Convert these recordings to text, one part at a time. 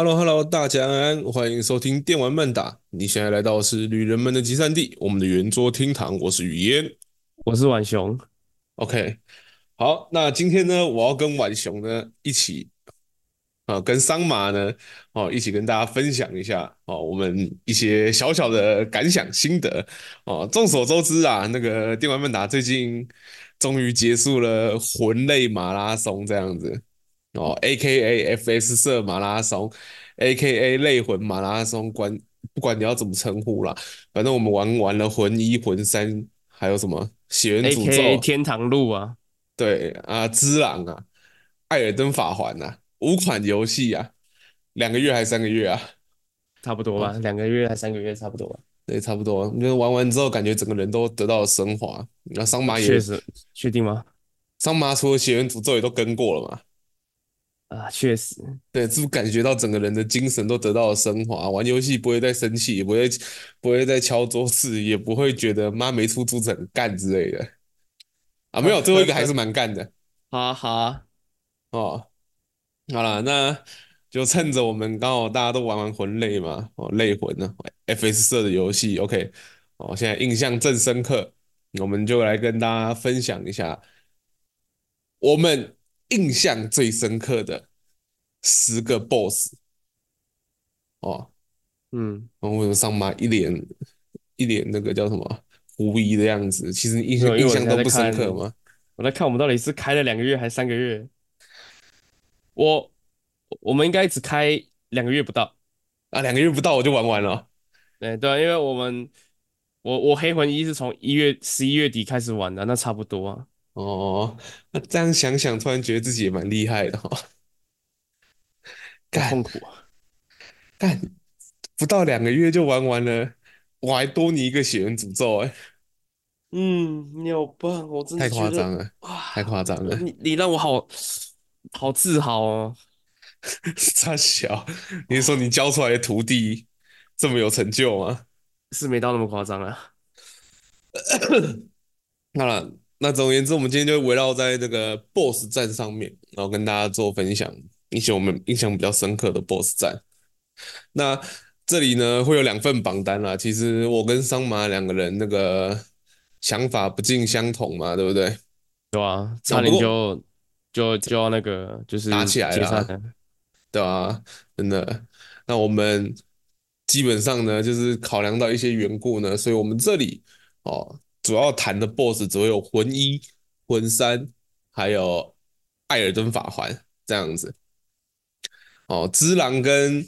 Hello，Hello，hello, 大家安安，欢迎收听电玩慢打。你现在来到的是旅人们的集散地，我们的圆桌厅堂。我是雨烟，我是婉熊。OK，好，那今天呢，我要跟婉熊呢一起，啊，跟桑麻呢，哦，一起跟大家分享一下，哦，我们一些小小的感想心得。哦，众所周知啊，那个电玩漫打最近终于结束了魂类马拉松，这样子。哦，A.K.A. F.S 社马拉松，A.K.A. 类魂马拉松，管不管你要怎么称呼啦，反正我们玩完了魂一、魂三，还有什么血缘诅咒、天堂路啊，对啊，之狼啊，艾尔登法环啊，五款游戏啊，两个月还是三个月啊？差不多吧，两、哦、个月还是三个月，差不多吧。对，差不多。你就玩完之后，感觉整个人都得到了升华。那桑麻也确实确定吗？桑麻除了血缘诅咒也都跟过了嘛？啊，确实，对，是不是感觉到整个人的精神都得到了升华？玩游戏不会再生气，也不会不会再敲桌子，也不会觉得妈没出珠子很干之类的。啊，没有，最后一个还是蛮干的。好啊，好啊，哦，好了，那就趁着我们刚好大家都玩完魂类嘛，哦，类魂呢，FS 社的游戏，OK，哦，现在印象正深刻，我们就来跟大家分享一下我们。印象最深刻的十个 BOSS 哦，嗯，然后为什么桑麻一脸一脸那个叫什么狐疑的样子？其实印象印象都不深刻吗？我在看我们到底是开了两个月还是三个月？我我们应该只开两个月不到啊，两个月不到我就玩完了。对对，因为我们我我黑魂一是从一月十一月底开始玩的，那差不多啊。哦，那这样想想，突然觉得自己也蛮厉害的哈。干痛苦啊！干不到两个月就玩完了，我还多你一个血缘诅咒哎。嗯，你好棒，我真的太夸张了，太夸张了。你你让我好好自豪哦。三小，你是说你教出来的徒弟这么有成就吗？是没到那么夸张啊。好了。那总而言之，我们今天就围绕在这个 BOSS 战上面，然后跟大家做分享一些我们印象比较深刻的 BOSS 战。那这里呢会有两份榜单啦，其实我跟桑麻两个人那个想法不尽相同嘛，对不对？对啊，差点就就就要那个就是打起来了，对啊，真的。那我们基本上呢，就是考量到一些缘故呢，所以我们这里哦。主要谈的 BOSS 只会有魂一、魂三，还有艾尔登法环这样子。哦，只狼跟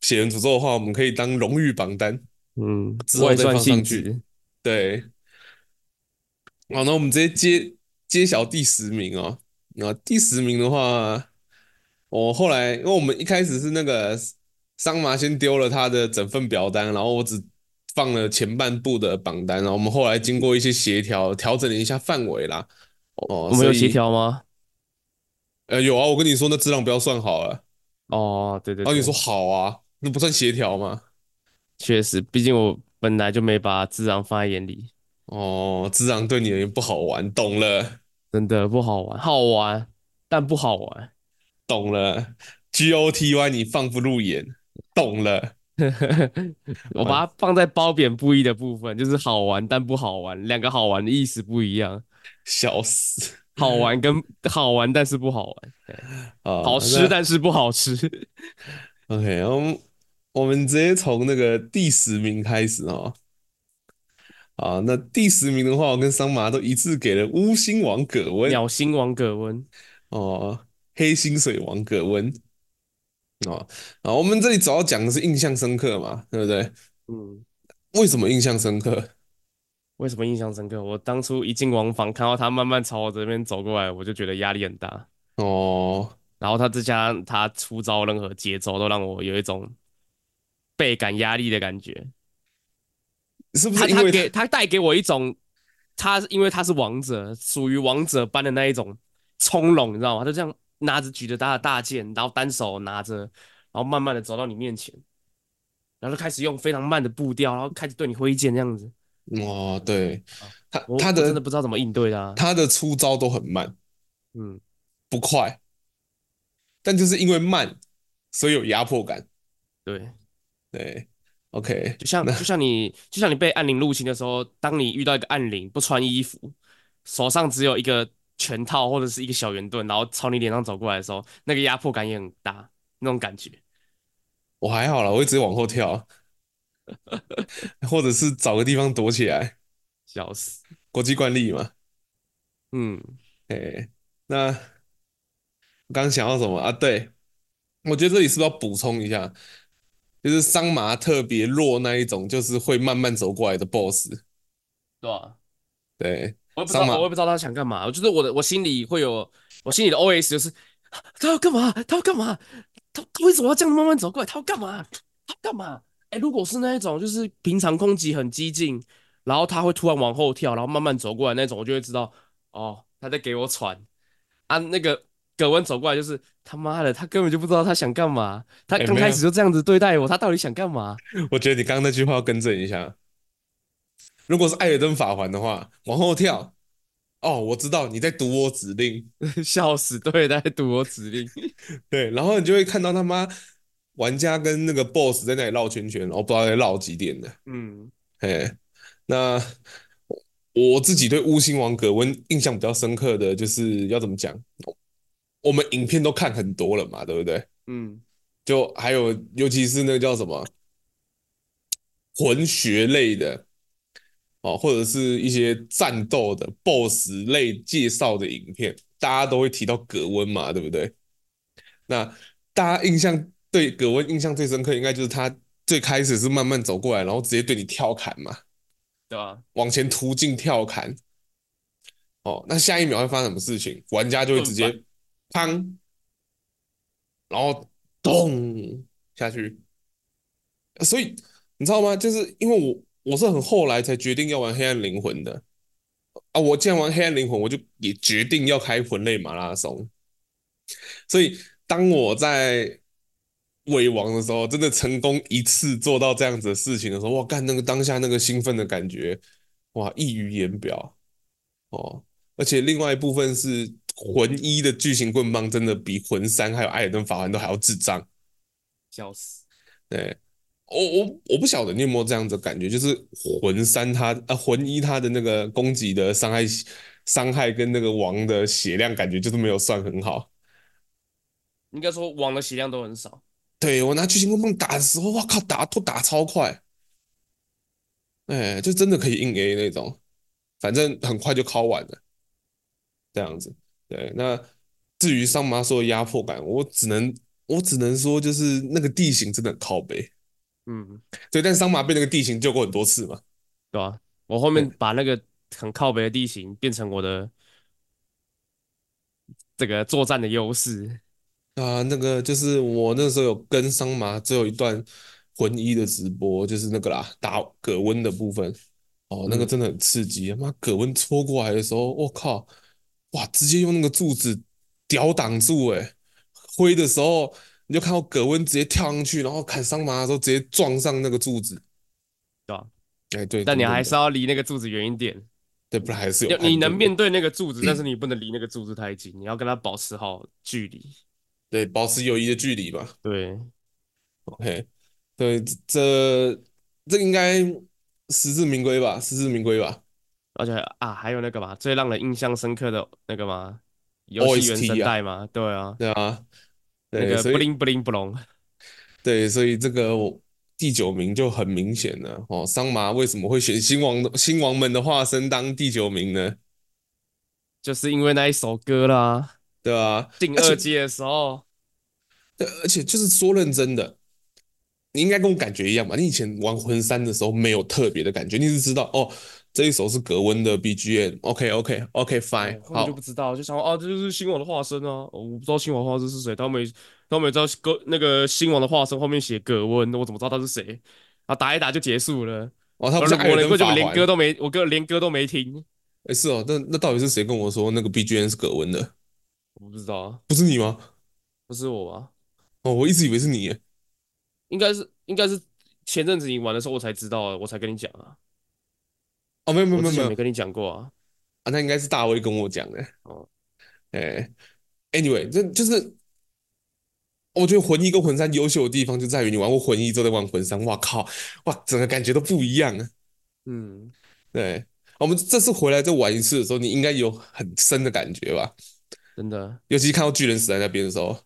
血缘诅咒的话，我们可以当荣誉榜单，嗯，之后再放上去。对，好，那我们直接揭揭晓第十名哦。那第十名的话，我后来因为我们一开始是那个桑麻先丢了他的整份表单，然后我只。放了前半部的榜单，然后我们后来经过一些协调，调整了一下范围啦。哦，我们有协调吗？呃，有啊，我跟你说，那质量不要算好了。哦，对对对。然后你说好啊，那不算协调吗？确实，毕竟我本来就没把只狼放在眼里。哦，只狼对你而言不好玩，懂了。真的不好玩，好玩但不好玩，懂了。G O T Y，你放不入眼，懂了。我把它放在褒贬不一的部分，就是好玩但不好玩，两个好玩的意思不一样。笑死，好玩跟好玩但是不好玩，啊，好吃但是不好吃。OK，我们我们直接从那个第十名开始哦。啊，那第十名的话，我跟桑麻都一致给了乌星王葛温，鸟星王葛温，哦，黑心水王葛温。哦，啊，我们这里主要讲的是印象深刻嘛，对不对？嗯，为什么印象深刻？为什么印象深刻？我当初一进王房，看到他慢慢朝我这边走过来，我就觉得压力很大。哦，然后他这家他出招任何节奏都让我有一种倍感压力的感觉。是不是因为他，他给他带给我一种，他因为他是王者，属于王者般的那一种从容，你知道吗？他就这样。拿着举着他的大剑，然后单手拿着，然后慢慢的走到你面前，然后就开始用非常慢的步调，然后开始对你挥剑这样子。哇，对，他他的真的不知道怎么应对他，他的出招都很慢，嗯，不快，但就是因为慢，所以有压迫感。对。对，OK，就像就像你就像你被暗灵入侵的时候，当你遇到一个暗灵不穿衣服，手上只有一个拳套或者是一个小圆盾，然后朝你脸上走过来的时候，那个压迫感也很大，那种感觉。我还好了，我一直往后跳，或者是找个地方躲起来，笑死。国际惯例嘛。嗯，哎，那我刚刚想到什么啊？对，我觉得这里是不是要补充一下？就是桑麻特别弱那一种，就是会慢慢走过来的 BOSS。对啊，对，我也不知道，我也不知道他想干嘛。我就是我的，我心里会有，我心里的 OS 就是他要干嘛？他要干嘛？他他为什么要这样慢慢走过来？他要干嘛？他干嘛？哎，如果是那一种，就是平常攻击很激进，然后他会突然往后跳，然后慢慢走过来那种，我就会知道哦，他在给我喘啊。那个葛温走过来就是。他妈的，他根本就不知道他想干嘛。他刚开始就这样子对待我，欸、他到底想干嘛？我觉得你刚刚那句话要更正一下。如果是艾尔登法环的话，往后跳。哦，我知道你在读我指令，笑死，对，在读我指令。对，然后你就会看到他妈玩家跟那个 BOSS 在那里绕圈圈，然后不知道在绕几点的。嗯，嘿，那我自己对巫星王格温印象比较深刻的就是要怎么讲？我们影片都看很多了嘛，对不对？嗯，就还有，尤其是那个叫什么魂学类的哦，或者是一些战斗的 BOSS 类介绍的影片，大家都会提到葛温嘛，对不对？那大家印象对葛温印象最深刻，应该就是他最开始是慢慢走过来，然后直接对你跳砍嘛，对吧？往前突进跳砍。哦，那下一秒会发生什么事情？玩家就会直接。砰，然后咚下去，所以你知道吗？就是因为我我是很后来才决定要玩黑暗灵魂的啊！我既然玩黑暗灵魂，我就也决定要开魂类马拉松。所以当我在尾王的时候，真的成功一次做到这样子的事情的时候，哇！干那个当下那个兴奋的感觉，哇，溢于言表哦！而且另外一部分是。魂一的巨型棍棒真的比魂三还有艾尔登法环都还要智障，笑死！对，我我我不晓得你有没有这样子的感觉，就是魂三他啊魂一他的那个攻击的伤害伤害跟那个王的血量感觉就是没有算很好，应该说王的血量都很少。对，我拿巨型棍棒打的时候，哇靠，打都打超快，哎，就真的可以硬 A 那种，反正很快就敲完了，这样子。对，那至于桑麻说的压迫感，我只能我只能说，就是那个地形真的很靠北。嗯，对，但桑麻被那个地形救过很多次嘛，对吧、啊？我后面把那个很靠北的地形变成我的这个作战的优势。啊，那个就是我那时候有跟桑麻最后一段魂一的直播，就是那个啦，打葛温的部分。哦，那个真的很刺激，妈、嗯，葛温戳过来的时候，我靠！哇！直接用那个柱子屌挡住，哎，挥的时候你就看到葛温直接跳上去，然后砍桑麻的时候直接撞上那个柱子，对吧？哎，对。但你还是要离那个柱子远一点，对，不然还是有。你能面对那个柱子，但是 你不能离那个柱子太近，你要跟他保持好距离，对，保持友谊的距离吧。对，OK，对，这这应该实至名归吧，实至名归吧。而且啊，还有那个嘛，最让人印象深刻的那个嘛，游戏原声带嘛，对啊，对啊，那个不灵不灵不隆，对，所以这个第九名就很明显了哦。桑麻为什么会选新王的新王们的化身当第九名呢？就是因为那一首歌啦，对啊，进二阶的时候，对，而且就是说认真的。你应该跟我感觉一样吧？你以前玩魂三的时候没有特别的感觉，你是知道哦，这一首是格温的 BGM，OK OK OK fine，我就不知道，就想说啊，这就是新王的化身啊，我不知道新王化身是谁，他没他没知道葛那个新王的化身后面写格温，我怎么知道他是谁？啊，打一打就结束了，哦，他不是我连歌都没，我歌连歌都没听，哎，是哦，那那到底是谁跟我说那个 BGM 是格温的？我不知道啊，不是你吗？不是我吗？哦，我一直以为是你耶。应该是应该是前阵子你玩的时候我才知道，我才跟你讲啊。哦，没有没有没有没有，没跟你讲过啊。啊，那应该是大威跟我讲的。哦，哎，anyway，这就是我觉得魂一跟魂三优秀的地方就在于你玩过魂一之后再玩魂三，哇靠，哇，整个感觉都不一样啊。嗯，对，我们这次回来再玩一次的时候，你应该有很深的感觉吧？真的，尤其看到巨人死在那边的时候，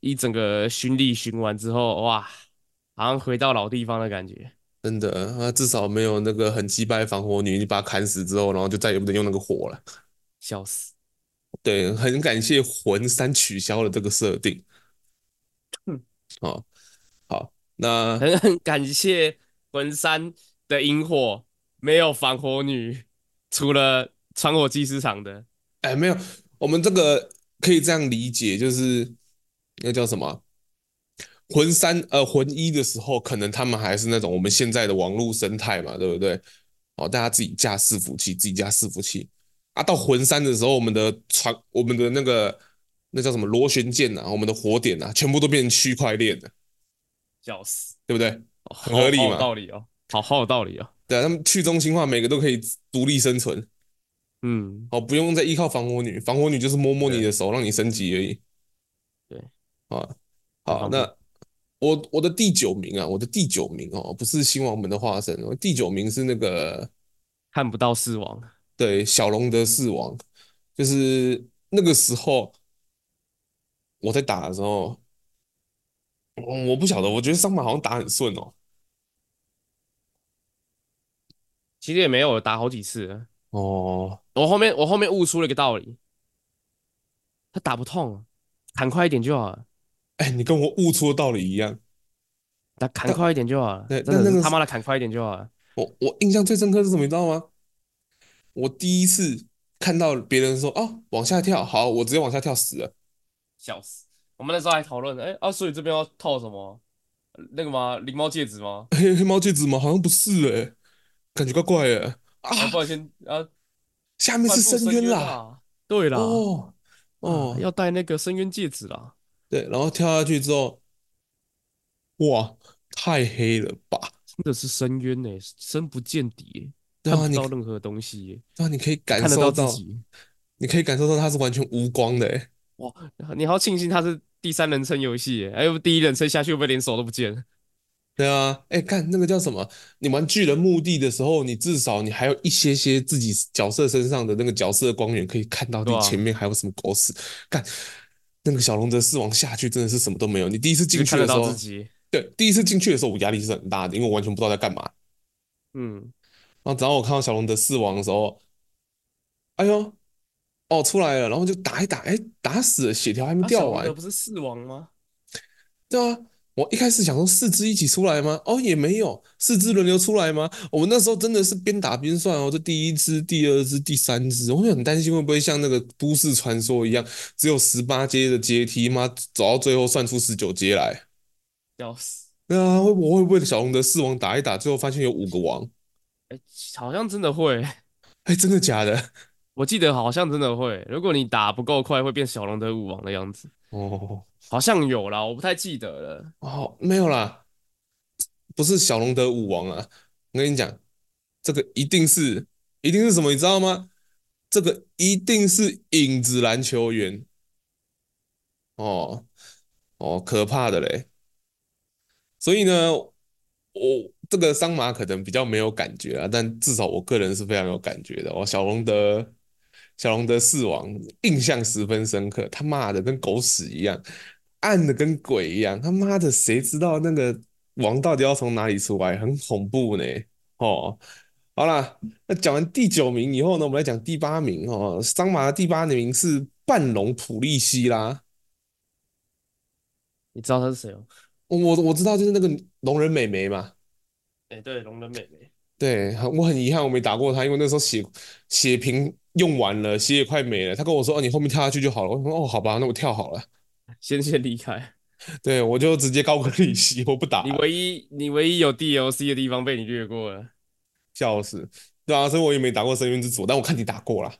一整个巡礼巡完之后，哇，好像回到老地方的感觉。真的，啊，至少没有那个很击败防火女，你把她砍死之后，然后就再也不能用那个火了，笑死。对，很感谢魂三取消了这个设定。嗯，好，好，那很很感谢魂三的萤火没有防火女，除了传火祭司场的，哎，没有，我们这个可以这样理解，就是那叫什么？魂三呃魂一的时候，可能他们还是那种我们现在的网络生态嘛，对不对？哦，大家自己架伺服器，自己架伺服器啊。到魂三的时候，我们的传我们的那个那叫什么螺旋剑呐，我们的火点呐，全部都变成区块链了，笑死，对不对？很合理嘛，好有道理哦，好好有道理哦。对啊，他们去中心化，每个都可以独立生存，嗯，哦，不用再依靠防火女，防火女就是摸摸你的手，让你升级而已。对，啊，好，那。我我的第九名啊，我的第九名哦，不是新王门的化身，我第九名是那个看不到四王，对，小龙德四王，就是那个时候我在打的时候，嗯，我不晓得，我觉得桑马好像打很顺哦，其实也没有打好几次。哦，我后面我后面悟出了一个道理，他打不痛，砍快一点就好了。哎，你跟我悟出的道理一样，那砍快一点就好了。对，真的是他妈的砍快一点就好了。我我印象最深刻是什么，你知道吗？我第一次看到别人说啊，往下跳，好，我直接往下跳死了，笑死！我们那时候还讨论，哎啊，所以这边要套什么？那个吗？灵猫戒指吗？黑黑猫戒指吗？好像不是哎、欸，感觉怪怪的啊！不然先啊，下面是深渊啦。对啦，哦哦，要戴那个深渊戒指啦。对，然后跳下去之后，哇，太黑了吧！真的是深渊呢，深不见底，看不到任何东西。对啊，你可以感受到，你可以感受到它是完全无光的。哇，你好庆幸它是第三人称游戏，哎呦，第一人称下去会不会连手都不见？对啊，哎，看那个叫什么？你玩巨人墓地的时候，你至少你还有一些些自己角色身上的那个角色光源可以看到，你前面还有什么狗屎？看。那个小龙德四王下去真的是什么都没有。你第一次进去的时候，对，第一次进去的时候我压力是很大的，因为我完全不知道在干嘛。嗯，然后等到我看到小龙德四王的时候，哎呦，哦出来了，然后就打一打，哎，打死了，血条还没掉完。这不是四王吗？对啊。我一开始想说四只一起出来吗？哦，也没有，四只轮流出来吗？我们那时候真的是边打边算哦，这第一只、第二只、第三只，我就很担心会不会像那个都市传说一样，只有十八阶的阶梯吗？走到最后算出十九阶来，要死！对啊，会我会不会小龙的四王打一打，最后发现有五个王？哎，好像真的会。哎，真的假的？我记得好像真的会，如果你打不够快，会变小龙的五王的样子。哦。好像有啦，我不太记得了。哦，没有啦，不是小龙德五王啊！我跟你讲，这个一定是，一定是什么，你知道吗？这个一定是影子篮球员。哦哦，可怕的嘞！所以呢，我这个桑马可能比较没有感觉啊，但至少我个人是非常有感觉的。哦，小龙德，小龙德四王印象十分深刻，他骂的跟狗屎一样。暗的跟鬼一样，他妈的，谁知道那个王到底要从哪里出来？很恐怖呢。哦，好啦，那讲完第九名以后呢，我们来讲第八名哦。桑马的第八名是半龙普利西拉，你知道他是谁吗？我我知道，就是那个龙人美眉嘛。哎、欸，对，龙人美眉。对，我很遗憾我没打过他，因为那时候血血瓶用完了，血也快没了。他跟我说：“哦，你后面跳下去就好了。”我说：“哦，好吧，那我跳好了。”先先离开，对，我就直接高歌离席，我不打。你唯一你唯一有 DLC 的地方被你略过了，笑死。对啊，所以我也没打过深渊之主，但我看你打过了，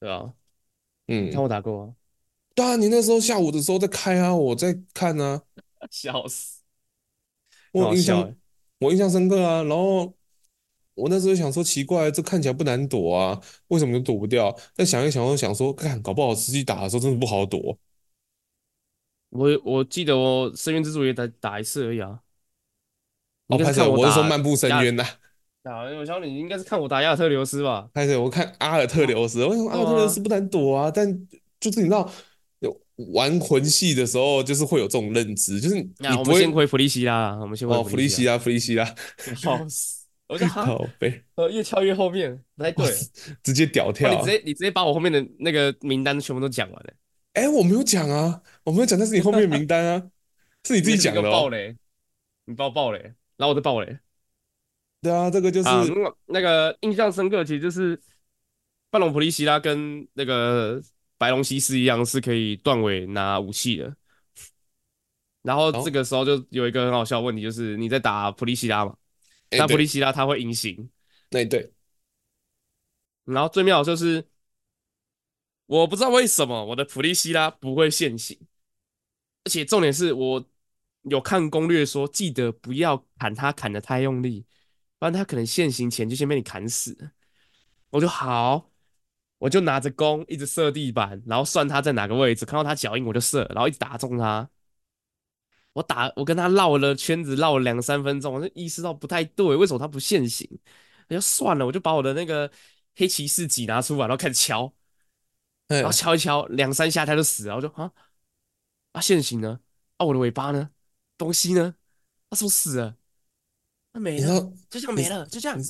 对啊，嗯，看我打过啊。对啊，你那时候下午的时候在开啊，我在看啊，笑死。我印象我印象深刻啊，然后我那时候想说奇怪，这看起来不难躲啊，为什么就躲不掉？再想一想，我想说，看搞不好实际打的时候真的不好躲。我我记得我深渊之主也打打一次而已啊。哦，拍摄，我是说漫步深渊呐。啊，我想你应该是看我打亚尔特留斯吧？拍摄，我看阿尔特留斯，为什么阿尔特留斯不难躲啊？但就是你知道，玩魂系的时候，就是会有这种认知，就是你不会。我们先回弗利西拉，我们先回弗利西拉，弗利西拉，好死！我就好背，呃，越跳越后面，不太对，直接屌跳。你直接你直接把我后面的那个名单全部都讲完了。哎，我没有讲啊，我没有讲，那是你后面的名单啊，是你自己讲的。爆雷，你爆爆雷，然后我再爆雷。对啊，这个就是、啊、那个印象深刻，其实就是半龙普利希拉跟那个白龙西斯一样，是可以断尾拿武器的。然后这个时候就有一个很好笑的问题，就是你在打普利希拉嘛，那普利希拉他会隐形，那对。然后最妙的就是，我不知道为什么我的普利希拉不会现形，而且重点是我有看攻略说，记得不要砍他砍得太用力。不然他可能现形前就先被你砍死，我就好，我就拿着弓一直射地板，然后算他在哪个位置，看到他脚印我就射，然后一直打中他。我打我跟他绕了圈子，绕了两三分钟，我就意识到不太对，为什么他不现形？我就算了，我就把我的那个黑骑士戟拿出来，然后开始敲，然后敲一敲两三下它就死了，我就啊啊现形呢？啊我的尾巴呢？东西呢？它是不是死了？那没了，就这样没了，就这样你。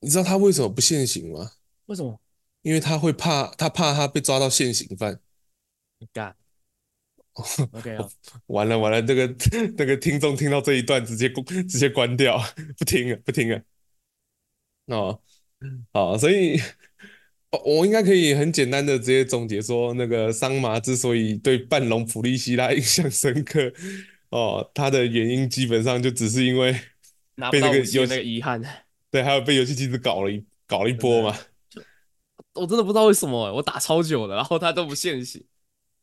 你知道他为什么不现形吗？为什么？因为他会怕，他怕他被抓到现行犯。啊，完了完了，这个那个听众听到这一段直接关直接关掉，不听了不听了。哦，好，所以我应该可以很简单的直接总结说，那个桑麻之所以对半龙普利希拉印象深刻，哦，他的原因基本上就只是因为。被那个有那个遗憾，对，还有被游戏机子搞了一搞了一波嘛。我真的不知道为什么，我打超久了，然后他都不现形。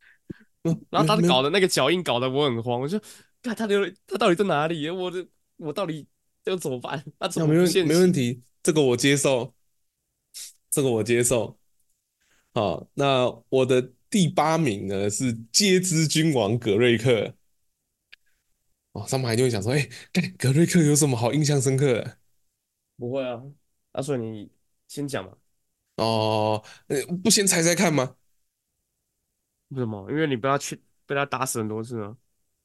嗯，然后他搞的那个脚印搞得我很慌，我就看他的他到底在哪里？我的我到底要怎么办？他怎么不现形？没问题，这个我接受，这个我接受。好，那我的第八名呢是接之君王格瑞克。哦，上面还就会想说，哎、欸，格瑞克有什么好印象深刻的？不会啊，阿顺你先讲嘛。哦，不先猜猜看吗？为什么？因为你被他去被他打死很多次啊。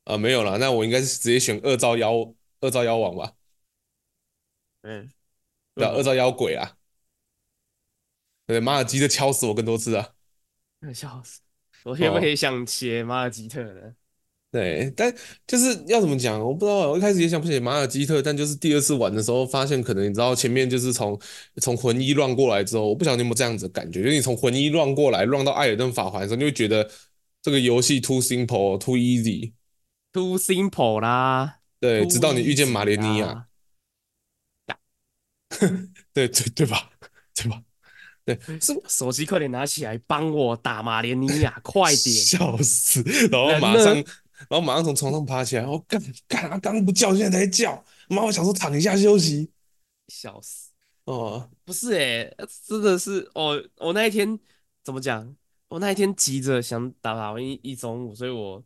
啊，没有啦，那我应该是直接选二招妖二招妖王吧。嗯，对，二招妖鬼啊。对，马尔基特敲死我更多次啊。笑死！我原本也想写马尔基特的。对，但就是要怎么讲，我不知道。我一开始也想不起马尔基特，但就是第二次玩的时候，发现可能你知道前面就是从从魂一乱过来之后，我不晓得你有没有这样子的感觉，就是你从魂一乱过来，乱到艾尔登法环的时候，你会觉得这个游戏 too simple，too easy，too simple 啦。对，直到你遇见马莲尼亚，对对对吧？对吧？对，是手机快点拿起来，帮我打马莲妮亚，快点！笑死，然后马上。然后马上从床上爬起来，我干干啊！刚不叫，现在才叫。妈，我想说躺一下休息。笑死！哦，不是诶、欸，真的是哦。我那一天怎么讲？我那一天急着想打打完一一中午，所以我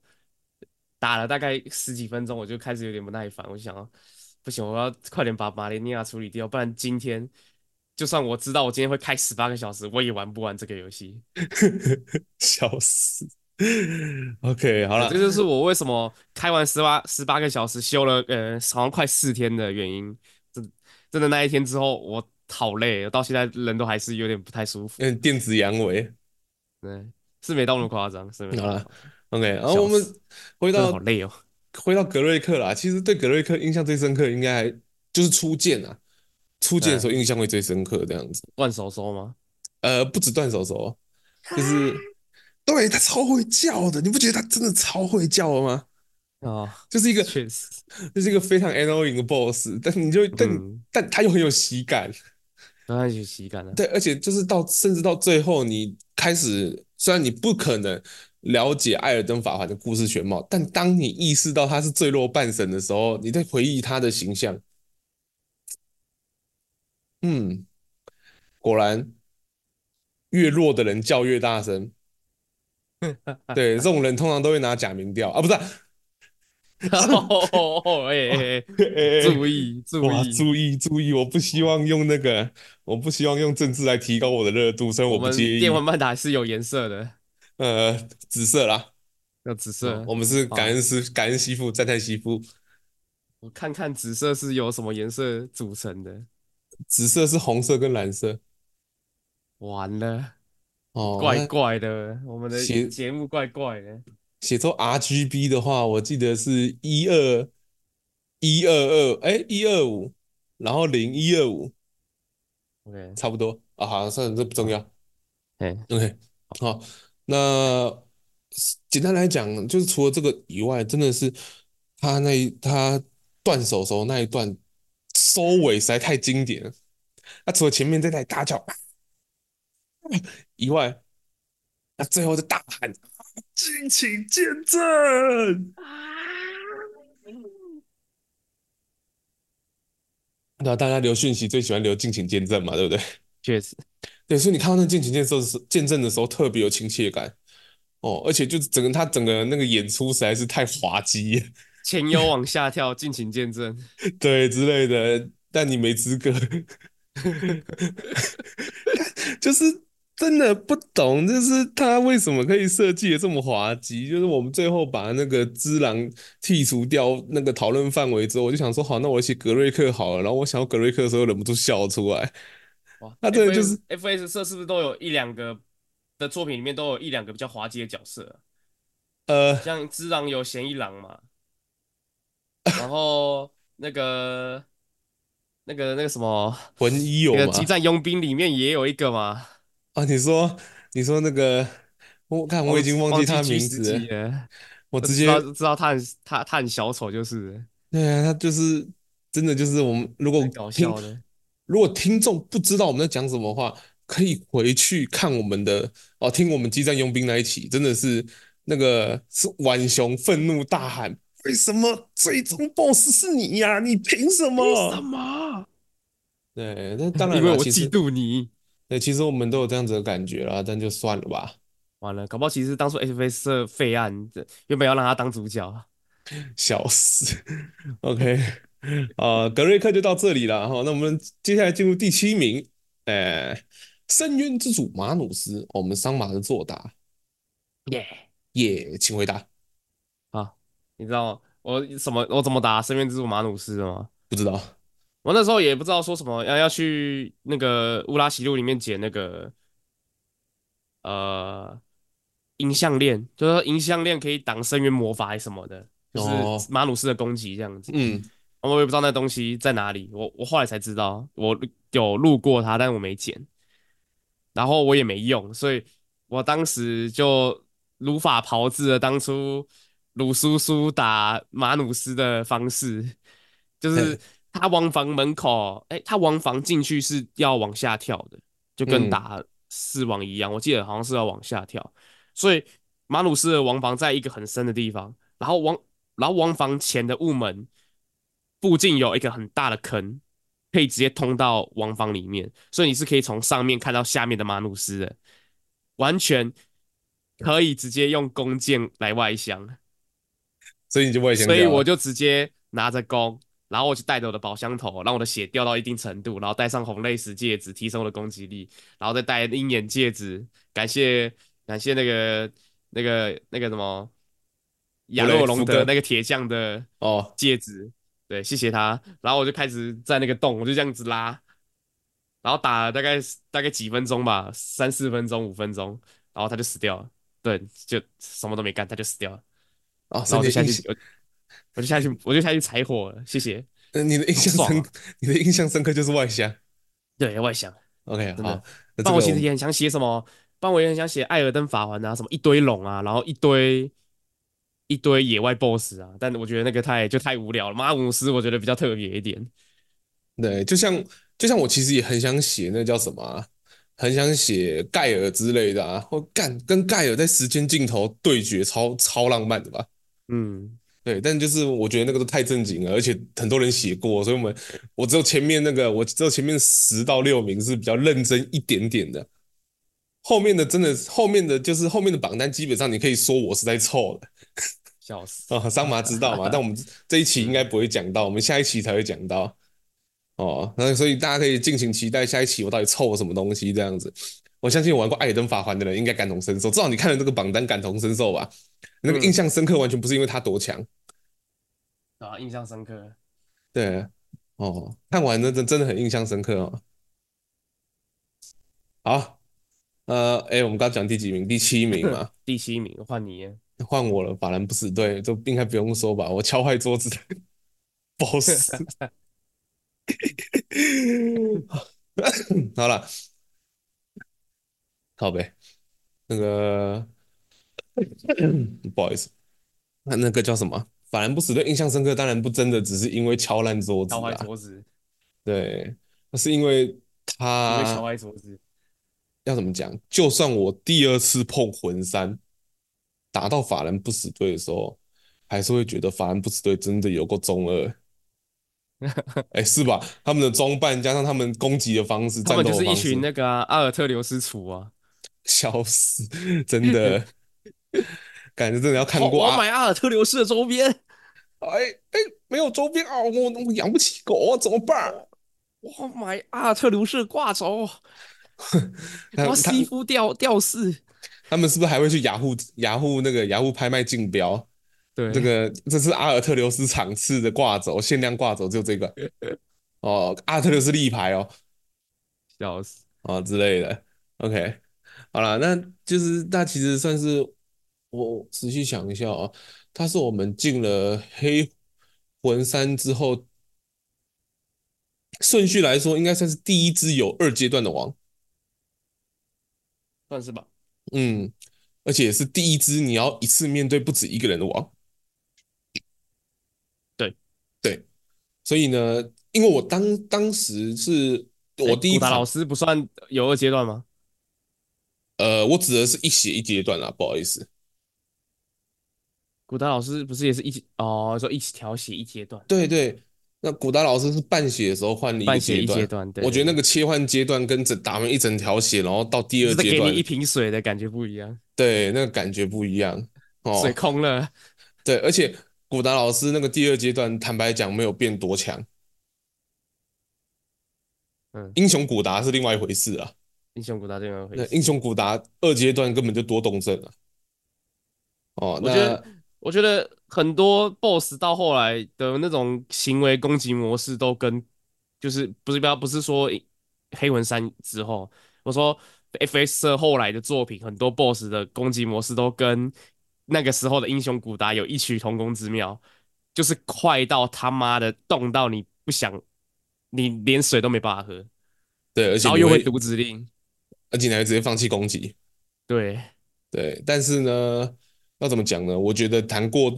打了大概十几分钟，我就开始有点不耐烦。我就想啊，不行，我要快点把马莲妮亚处理掉，不然今天就算我知道我今天会开十八个小时，我也玩不完这个游戏。笑死！OK，好了，这就是我为什么开完十八十八个小时休了呃，好像快四天的原因。真真的那一天之后，我好累，到现在人都还是有点不太舒服。嗯，电子阳痿。对，是没到那么夸张，是没。好了，OK，然后我们回到好累哦，回到格瑞克啦。其实对格瑞克印象最深刻，应该还就是初见啊。初见的时候印象会最深刻，这样子。断手手吗？呃，不止断手手，就是。对，他超会叫的，你不觉得他真的超会叫的吗？啊、哦，就是一个确实，就是一个非常 annoying 的 boss，但你就但、嗯、但他又很有喜感，他很有喜感的。对，而且就是到甚至到最后，你开始虽然你不可能了解艾尔登法环的故事全貌，但当你意识到他是坠落半神的时候，你在回忆他的形象，嗯，果然越弱的人叫越大声。对，这种人通常都会拿假名调啊，不是、啊。哦，哎，注意注意注意注意！我不希望用那个，我不希望用政治来提高我的热度，所以我不介意。电玩曼达是有颜色的，呃，紫色啦，有紫色。我们是感恩师，感恩媳妇，赞叹媳妇。我看看紫色是由什么颜色组成的？紫色是红色跟蓝色。完了，哦，怪怪的，我们的节目怪怪的。写作 RGB 的话，我记得是一二一二二，哎，一二五，然后零一二五，OK，差不多啊，好像算了，这不重要。哎，OK，好，那简单来讲，就是除了这个以外，真的是他那一他断手手那一段收尾实在太经典了。那除了前面这台大叫以外，那最后的大喊。敬请见证啊！那大家留讯息最喜欢留敬请见证嘛，对不对？确实，对，所以你看到那敬请见证时，见证的时候特别有亲切感哦，而且就是整个他整个那个演出实在是太滑稽，前有往下跳，敬请见证，对之类的，但你没资格，就是。真的不懂，就是他为什么可以设计的这么滑稽？就是我们最后把那个之狼剔除掉那个讨论范围之后，我就想说，好，那我写格瑞克好了。然后我想到格瑞克的时候，忍不住笑出来。哇，那这个就是 F S 社是不是都有一两个的作品里面都有一两个比较滑稽的角色？呃，像之狼有嫌一郎嘛，然后那个那个那个什么魂一有吗？激战佣兵里面也有一个嘛。啊，你说，你说那个，我看我已经忘记他名字了，我直接知道，知道他很他他很小丑，就是，对啊，他就是真的就是我们如果搞笑的，如果听众不知道我们在讲什么的话，可以回去看我们的哦，听我们激战佣兵那一期，真的是那个是浣熊愤怒大喊，为什么最终 BOSS 是你呀、啊？你凭什么？凭什么？对，那当然因为我嫉妒你。对，其实我们都有这样子的感觉啦，但就算了吧。完了，搞不好其实当初 FS 社废案，原本要让他当主角，笑死。OK，呃，格瑞克就到这里了哈。那我们接下来进入第七名，呃，深渊之主马努斯，我们桑马的作答。耶耶，请回答。啊，你知道我什么？我怎么打深渊之主马努斯的吗？不知道。我那时候也不知道说什么，要要去那个乌拉西路里面捡那个呃银项链，就是说银项链可以挡深渊魔法还是什么的，就是马努斯的攻击这样子。嗯，我也不知道那东西在哪里，我我后来才知道，我有路过它，但我没捡，然后我也没用，所以我当时就如法炮制了当初鲁叔叔打马努斯的方式，就是。他王房门口，哎、欸，他王房进去是要往下跳的，就跟打四王一样。嗯、我记得好像是要往下跳，所以马努斯的王房在一个很深的地方，然后王，然后王房前的雾门附近有一个很大的坑，可以直接通到王房里面，所以你是可以从上面看到下面的马努斯的，完全可以直接用弓箭来外箱，所以你就外箱，所以我就直接拿着弓。然后我就带着我的宝箱头，让我的血掉到一定程度，然后戴上红泪石戒指，提升我的攻击力，然后再戴鹰眼戒指，感谢感谢那个那个那个什么亚洛龙的那个铁匠的哦戒指，哦、对，谢谢他。然后我就开始在那个洞，我就这样子拉，然后打了大概大概几分钟吧，三四分钟五分钟，然后他就死掉了，对，就什么都没干，他就死掉了，哦，然后我就下去。我就下去，我就下去踩火了。谢谢。嗯，你的印象深，你的印象深刻就是外向。对，外向。OK，真的。但我其实也很想写什么，但我也很想写艾尔登法环啊，什么一堆龙啊，然后一堆一堆野外 BOSS 啊。但我觉得那个太就太无聊了。马姆斯我觉得比较特别一点。对，就像就像我其实也很想写那叫什么、啊，很想写盖尔之类的啊，或干跟盖尔在时间尽头对决超，超超浪漫的吧。嗯。对，但就是我觉得那个都太正经了，而且很多人写过，所以我们我只有前面那个，我只有前面十到六名是比较认真一点点的。后面的真的后面的就是后面的榜单，基本上你可以说我是在凑的。笑死啊！桑麻知道嘛？但我们 这一期应该不会讲到，我们下一期才会讲到。哦，那所以大家可以尽情期待下一期我到底凑了什么东西这样子。我相信玩过《艾尔登法环》的人应该感同身受，至少你看了这个榜单感同身受吧？那个印象深刻完全不是因为他多强啊，印象深刻。对，哦，看完真真真的很印象深刻哦。好，呃，哎，我们刚刚讲第几名？第七名嘛。第七名，换你。换我了，法兰不死队，这应该不用说吧？我敲坏桌子的 boss。好了，靠呗，那个不好意思，那那个叫什么？法兰不死队印象深刻，当然不真的只是因为敲烂桌子，敲坏桌子。对，那是因为他因为敲坏桌子。要怎么讲？就算我第二次碰魂三。打到法兰不死队的时候，还是会觉得法兰不死队真的有够中二，哎、欸，是吧？他们的装扮加上他们攻击的方式，他们就是一群那个、啊、阿尔特留斯厨啊，笑死，真的，感觉真的要看过。我要买阿尔特留斯的周边，哎哎，没有周边啊，我我养不起狗啊，怎么办？我要买阿尔特留斯的挂轴，我要西夫吊吊饰。他们是不是还会去雅虎雅虎那个雅虎拍卖竞标？对，这个这是阿尔特留斯场次的挂轴，限量挂轴就这个。哦，阿尔特留斯立牌哦，笑死哦之类的。OK，好了，那就是那其实算是我仔细想一下啊，他是我们进了黑魂三之后，顺序来说应该算是第一只有二阶段的王，算是吧。嗯，而且是第一只你要一次面对不止一个人的王，对对，所以呢，因为我当当时是我第一，古达老师不算有二阶段吗？呃，我指的是一写一阶段啊，不好意思，古达老师不是也是一起哦，说一起调血一阶段，对对。那古达老师是半写的时候换了一个阶段，我觉得那个切换阶段跟整打完一整条写，然后到第二阶段，给你一瓶水的感觉不一样。对，那个感觉不一样，哦，水空了。对，而且古达老师那个第二阶段，坦白讲没有变多强。嗯，英雄古达是另外一回事啊。英雄古达另外一回事。英雄古达二阶段根本就多动症了。哦，那。我觉得很多 BOSS 到后来的那种行为攻击模式都跟，就是不是不要不是说黑魂三之后，我说 FS 后来的作品，很多 BOSS 的攻击模式都跟那个时候的英雄古达有异曲同工之妙，就是快到他妈的冻到你不想，你连水都没办法喝，对，而且然后又会读指令，而且你还直接放弃攻击，对对，但是呢。要怎么讲呢？我觉得谈过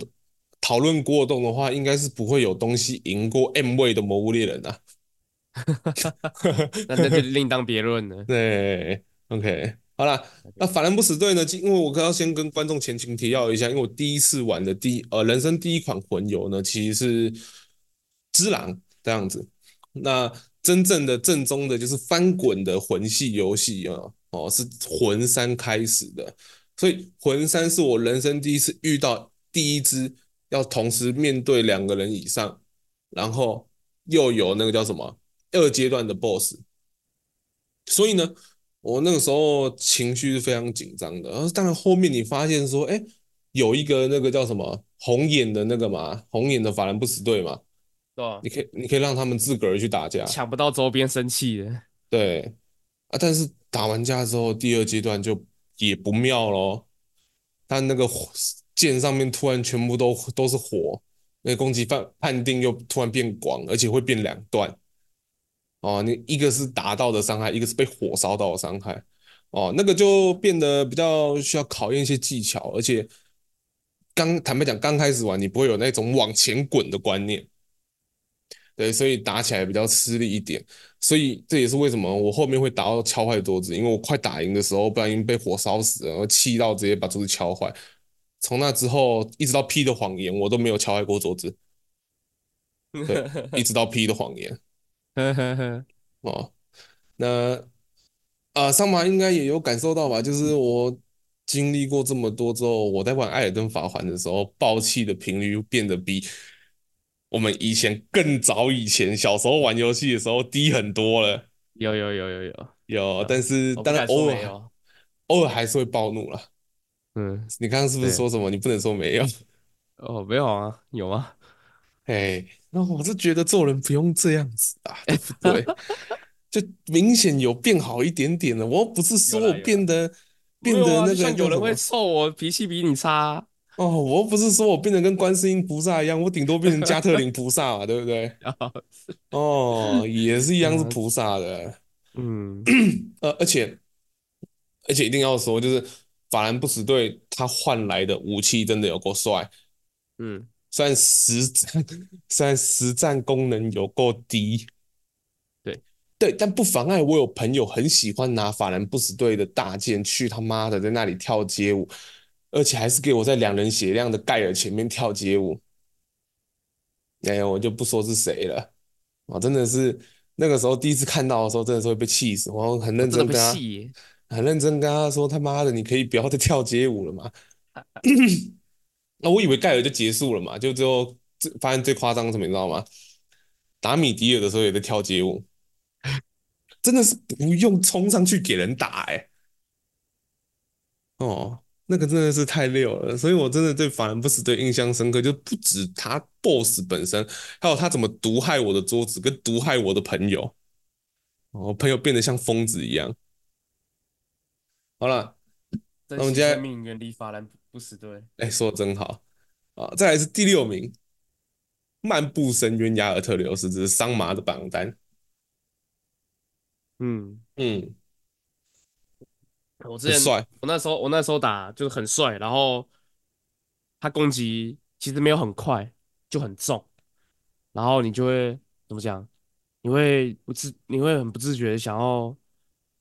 讨论过动的话，应该是不会有东西赢过 M 位的魔物猎人啊。那那就另当别论了。对，OK，好了，那法兰不死队呢？因为我刚刚先跟观众前情提要一下，因为我第一次玩的第呃人生第一款魂游呢，其实是之狼这样子。那真正的正宗的就是翻滚的魂系游戏啊，哦，是魂三开始的。所以魂三是我人生第一次遇到第一只要同时面对两个人以上，然后又有那个叫什么二阶段的 BOSS。所以呢，我那个时候情绪是非常紧张的。然后当然后面你发现说，哎，有一个那个叫什么红眼的那个嘛，红眼的法兰不死队嘛，对啊，你可以你可以让他们自个儿去打架，抢不到周边生气的。对啊，但是打完架之后，第二阶段就。也不妙咯，他那个剑上面突然全部都都是火，那个攻击判判定又突然变广，而且会变两段。哦，你一个是达到的伤害，一个是被火烧到的伤害。哦，那个就变得比较需要考验一些技巧，而且刚坦白讲，刚开始玩你不会有那种往前滚的观念。对，所以打起来比较吃力一点，所以这也是为什么我后面会打到敲坏桌子，因为我快打赢的时候，不小心被火烧死了，然后气到直接把桌子敲坏。从那之后，一直到 P 的谎言，我都没有敲坏过桌子。对，一直到 P 的谎言。哦，那啊，桑麻应该也有感受到吧？就是我经历过这么多之后，我在玩《艾尔登法环》的时候，爆气的频率变得比我们以前更早以前小时候玩游戏的时候低很多了。有有有有有有，但是当然偶尔偶尔还是会暴怒了。嗯，你刚刚是不是说什么？你不能说没有。哦，没有啊，有吗？哎，那我是觉得做人不用这样子啊，对不对？就明显有变好一点点了。我不是说我变得变得那个，像有人会臭我脾气比你差哦。我又不是说我变成跟观世音菩萨一样，我顶多变成加特林菩萨嘛，对不对？哦，也是一样是菩萨的。嗯，呃，而且而且一定要说，就是法兰不死队他换来的武器真的有够帅。嗯，虽然实战 虽然实战功能有够低。对，但不妨碍我有朋友很喜欢拿法兰不死队的大剑去他妈的在那里跳街舞，而且还是给我在两人血量的盖尔前面跳街舞。哎呀，我就不说是谁了，我真的是那个时候第一次看到的时候，真的是会被气死。我很认真跟他，很认真跟他说：“他妈的，你可以不要再跳街舞了嘛？”那我以为盖尔就结束了嘛，就最后发现最夸张的什么，你知道吗？打米迪尔的时候也在跳街舞。真的是不用冲上去给人打哎、欸，哦，那个真的是太溜了，所以我真的对法兰不死队印象深刻，就不止他 BOSS 本身，还有他怎么毒害我的桌子跟毒害我的朋友，哦，我朋友变得像疯子一样。好了，那我们接下来生命远离法兰不死队，哎，说的真好啊！再来是第六名，漫步深渊雅尔特留斯，这是桑麻的榜单。嗯嗯，我之前帅，我那时候我那时候打就是很帅，然后他攻击其实没有很快，就很重，然后你就会怎么讲？你会不自你会很不自觉的想要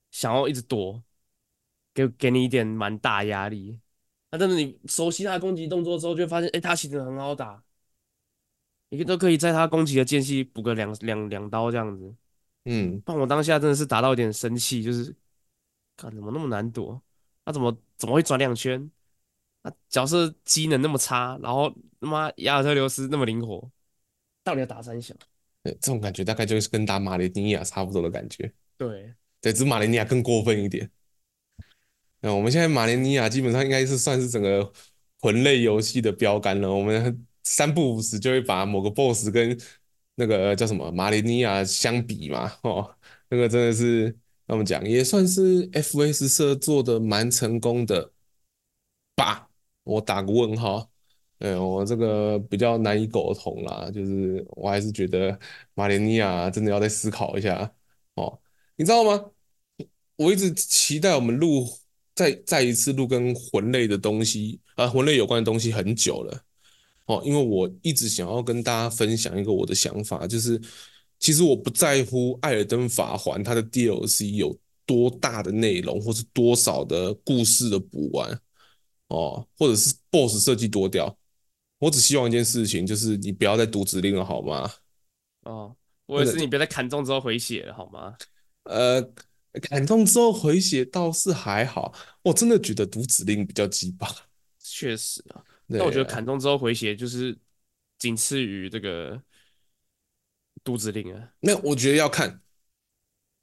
想要一直躲，给给你一点蛮大压力。那但是你熟悉他的攻击动作之后，就会发现，哎，他其实很好打，你都可以在他攻击的间隙补个两两两刀这样子。嗯，但我当下真的是打到有点生气，就是，看怎么那么难躲？他、啊、怎么怎么会转两圈？啊，角色机能那么差，然后他妈亚尔特留斯那么灵活，到底要打三小？对，这种感觉大概就是跟打马连尼亚差不多的感觉。对，对，只是马连尼亚更过分一点。那我们现在马连尼亚基本上应该是算是整个魂类游戏的标杆了。我们三不五时就会把某个 BOSS 跟那个叫什么马连尼亚相比嘛，哦，那个真的是那么讲，也算是 FS 社做的蛮成功的吧。我打个问号，哎，我这个比较难以苟同啦，就是我还是觉得马连尼亚真的要再思考一下哦。你知道吗？我一直期待我们录再再一次录跟魂类的东西啊，魂类有关的东西很久了。哦，因为我一直想要跟大家分享一个我的想法，就是其实我不在乎《艾尔登法环》它的 DLC 有多大的内容，或是多少的故事的补完，哦，或者是 BOSS 设计多屌，我只希望一件事情，就是你不要再读指令了，好吗？哦，我也是，你别再砍中之后回血了，好吗？呃，砍中之后回血倒是还好，我真的觉得读指令比较鸡巴，确实啊。但我觉得砍中之后回血就是仅次于这个读指令啊。那我觉得要看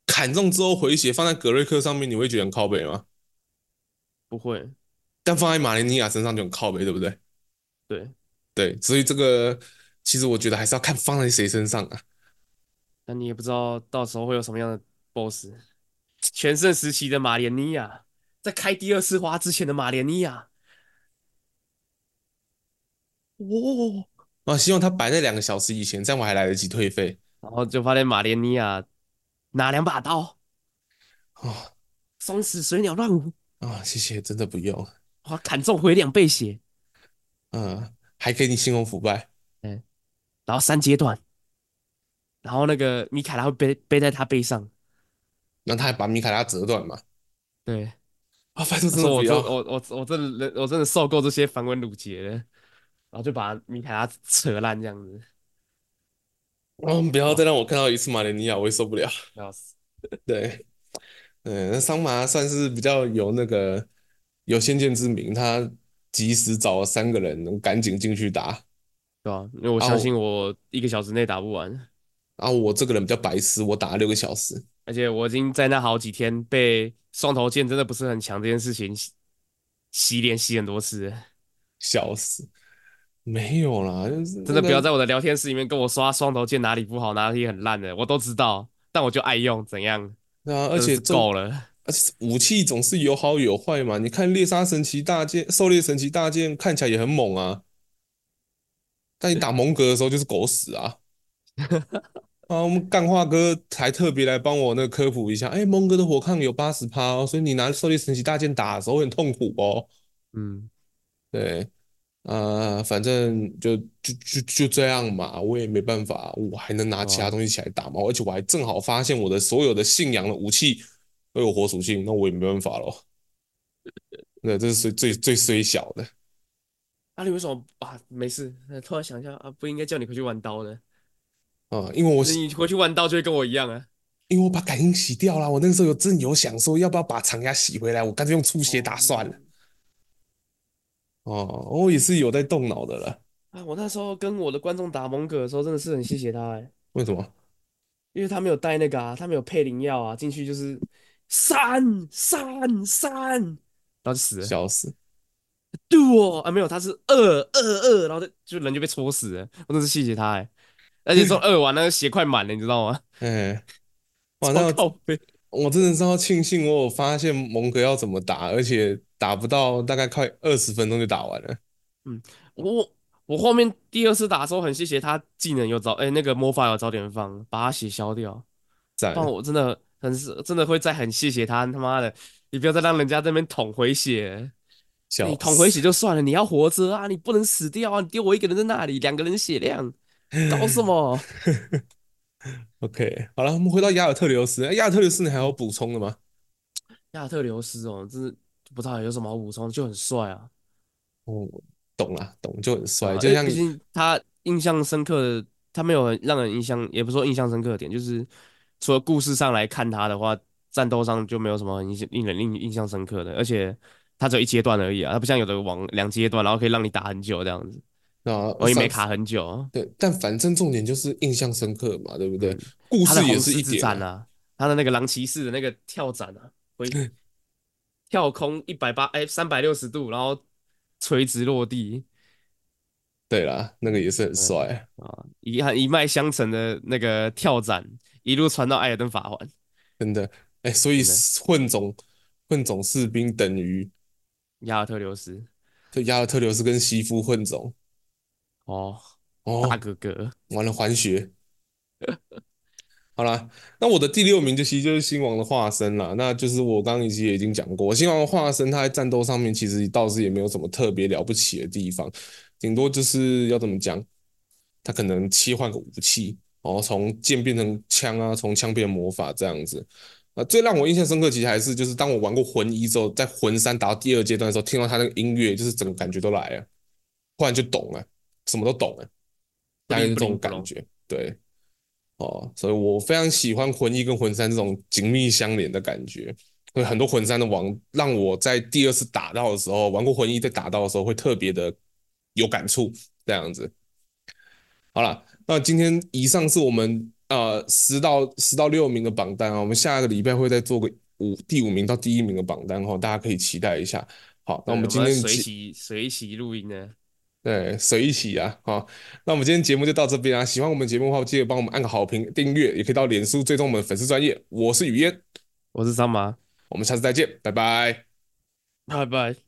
砍中之后回血放在格瑞克上面，你会觉得很靠北吗？不会。但放在马连尼亚身上就很靠北，对不对？对对，所以这个其实我觉得还是要看放在谁身上啊。那你也不知道到时候会有什么样的 BOSS。全盛时期的马连尼亚，在开第二次花之前的马连尼亚。哦，啊！希望他摆在两个小时以前，这样我还来得及退费。然后就发现马连尼亚拿两把刀，哦，双死水鸟乱舞啊！谢谢，真的不用。哇，砍中回两倍血，嗯，还给你星红腐败，嗯，然后三阶段，然后那个米卡拉会背背在他背上，然后他还把米卡拉折断嘛？对，啊，反正我我我我我真的我真的受够这些繁文缛节了。然后就把米凯拉扯烂这样子。嗯，不要再让我看到一次马连尼亚，我也受不了。要死。对，嗯，那桑麻算是比较有那个有先见之明，他及时找了三个人，能赶紧进去打，对吧？因为我相信我一个小时内打不完。然后我这个人比较白痴，我打了六个小时，而且我已经在那好几天被双头剑真的不是很强这件事情洗脸洗很多次，笑死。没有啦，真的不要在我的聊天室里面跟我刷双头剑哪里不好，哪里很烂的，我都知道，但我就爱用，怎样？对啊，而且够了，而且武器总是有好有坏嘛。你看猎杀神奇大剑、狩猎神奇大剑看起来也很猛啊，但你打蒙格的时候就是狗屎啊。啊，我们干话哥还特别来帮我那个科普一下，哎，蒙格的火抗有八十趴哦，所以你拿狩猎神奇大剑打的时候会很痛苦哦。嗯，对。啊、呃，反正就就就就这样嘛，我也没办法，我还能拿其他东西起来打吗？而且我还正好发现我的所有的信仰的武器都有火属性，那我也没办法咯。那这是最最最衰小的。啊，你为什么啊？没事，突然想一下啊，不应该叫你回去玩刀的啊，因为我你回去玩刀就会跟我一样啊，因为我把感应洗掉了。我那个时候有真有想说要不要把长牙洗回来，我干脆用出血打算了。哦哦，我也是有在动脑的了。啊，我那时候跟我的观众打蒙哥的时候，真的是很谢谢他哎。为什么？因为他没有带那个啊，他没有配灵药啊，进去就是三三三，然后就死了，笑死。对哦，啊没有，他是二二二，然后就就人就被戳死了。我真是谢谢他哎，而且说二完那个血快满了，你知道吗？哎，哇，那靠背。我真的是要庆幸，我有发现蒙格要怎么打，而且打不到大概快二十分钟就打完了。嗯，我我后面第二次打的时候很谢谢他技能有早哎、欸、那个魔法有早点放，把他血消掉。但我真的很是真的会再很谢谢他他妈的，你不要再让人家这边捅回血，你捅回血就算了，你要活着啊，你不能死掉啊，你丢我一个人在那里，两个人血量，搞什么？OK，好了，我们回到亚尔特留斯。亚尔特留斯，你还有补充的吗？亚尔特留斯哦，真是不知道有什么好补充，就很帅啊。哦，懂了，懂就很帅，啊、就像他印象深刻的，他没有很让人印象，也不是说印象深刻的点，就是除了故事上来看他的话，战斗上就没有什么很印象令人印印象深刻的，而且他只有一阶段而已啊，他不像有的王两阶段，然后可以让你打很久这样子。啊，我也没卡很久。对，但反正重点就是印象深刻嘛，对不对？嗯、故事也是一点啊，啊。他的那个狼骑士的那个跳斩啊，会 跳空一百八哎三百六十度，然后垂直落地。对啦，那个也是很帅啊，一一脉相承的那个跳斩，一路传到艾尔登法环。真的，哎、欸，所以混种混种士兵等于亚尔特留斯，就亚尔特留斯跟西夫混种。哦哦，大哥哥，完了还血。好了，那我的第六名就其实就是新王的化身了。那就是我刚刚已经已经讲过，新王的化身他在战斗上面其实倒是也没有什么特别了不起的地方，顶多就是要怎么讲，他可能切换个武器，然后从剑变成枪啊，从枪变魔法这样子。啊，最让我印象深刻其实还是就是当我玩过魂一之后，在魂三打到第二阶段的时候，听到他那个音乐，就是整个感觉都来了，突然就懂了。什么都懂了，大概这种感觉，对，哦，所以我非常喜欢魂一跟魂三这种紧密相连的感觉。所以很多魂三的王让我在第二次打到的时候，玩过魂一再打到的时候，会特别的有感触。这样子，好了，那今天以上是我们呃十到十到六名的榜单啊，我们下个礼拜会再做个五第五名到第一名的榜单哈，大家可以期待一下。好，那我们今天随喜随喜录音呢。对，随喜啊，好，那我们今天节目就到这边啊。喜欢我们节目的话，记得帮我们按个好评、订阅，也可以到脸书追踪我们粉丝专业。我是雨嫣，我是张麻，我们下次再见，拜拜，拜拜。